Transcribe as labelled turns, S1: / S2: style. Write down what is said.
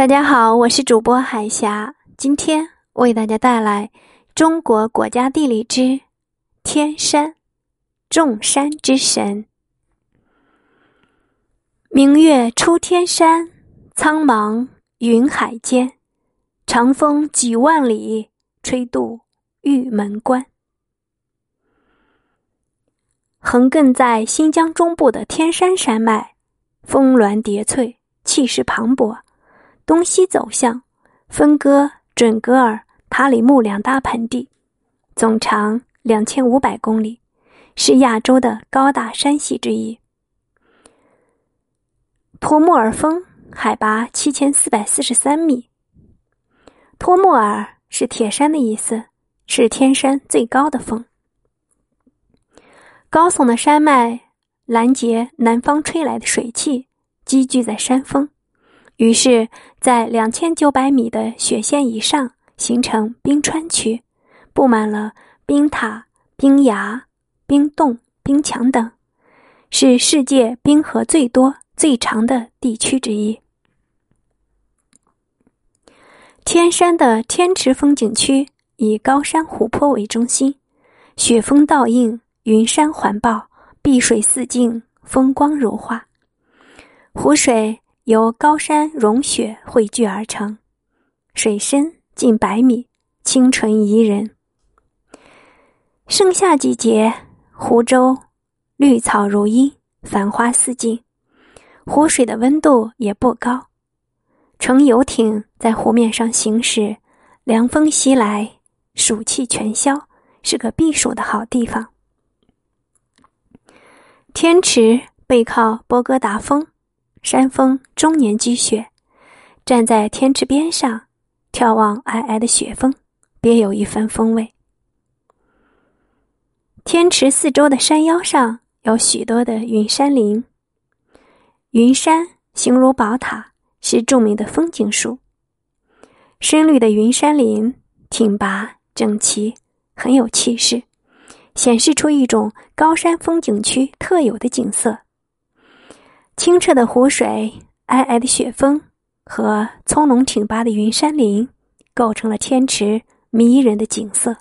S1: 大家好，我是主播海霞，今天为大家带来中国国家地理之天山，众山之神。明月出天山，苍茫云海间，长风几万里，吹度玉门关。横亘在新疆中部的天山山脉，峰峦叠翠，气势磅礴。东西走向，分割准噶尔、塔里木两大盆地，总长两千五百公里，是亚洲的高大山系之一。托木尔峰海拔七千四百四十三米。托木尔是铁山的意思，是天山最高的峰。高耸的山脉拦截南方吹来的水汽，积聚在山峰。于是，在两千九百米的雪线以上形成冰川区，布满了冰塔、冰崖、冰洞、冰墙等，是世界冰河最多、最长的地区之一。天山的天池风景区以高山湖泊为中心，雪峰倒映，云山环抱，碧水四镜，风光如画，湖水。由高山融雪汇聚而成，水深近百米，清纯宜人。盛夏季节，湖州绿草如茵，繁花似锦，湖水的温度也不高。乘游艇在湖面上行驶，凉风袭来，暑气全消，是个避暑的好地方。天池背靠波哥达峰。山峰终年积雪，站在天池边上，眺望皑皑的雪峰，别有一番风味。天池四周的山腰上有许多的云杉林，云杉形如宝塔，是著名的风景树。深绿的云杉林挺拔整齐，很有气势，显示出一种高山风景区特有的景色。清澈的湖水、皑皑的雪峰和葱茏挺拔的云杉林，构成了天池迷人的景色。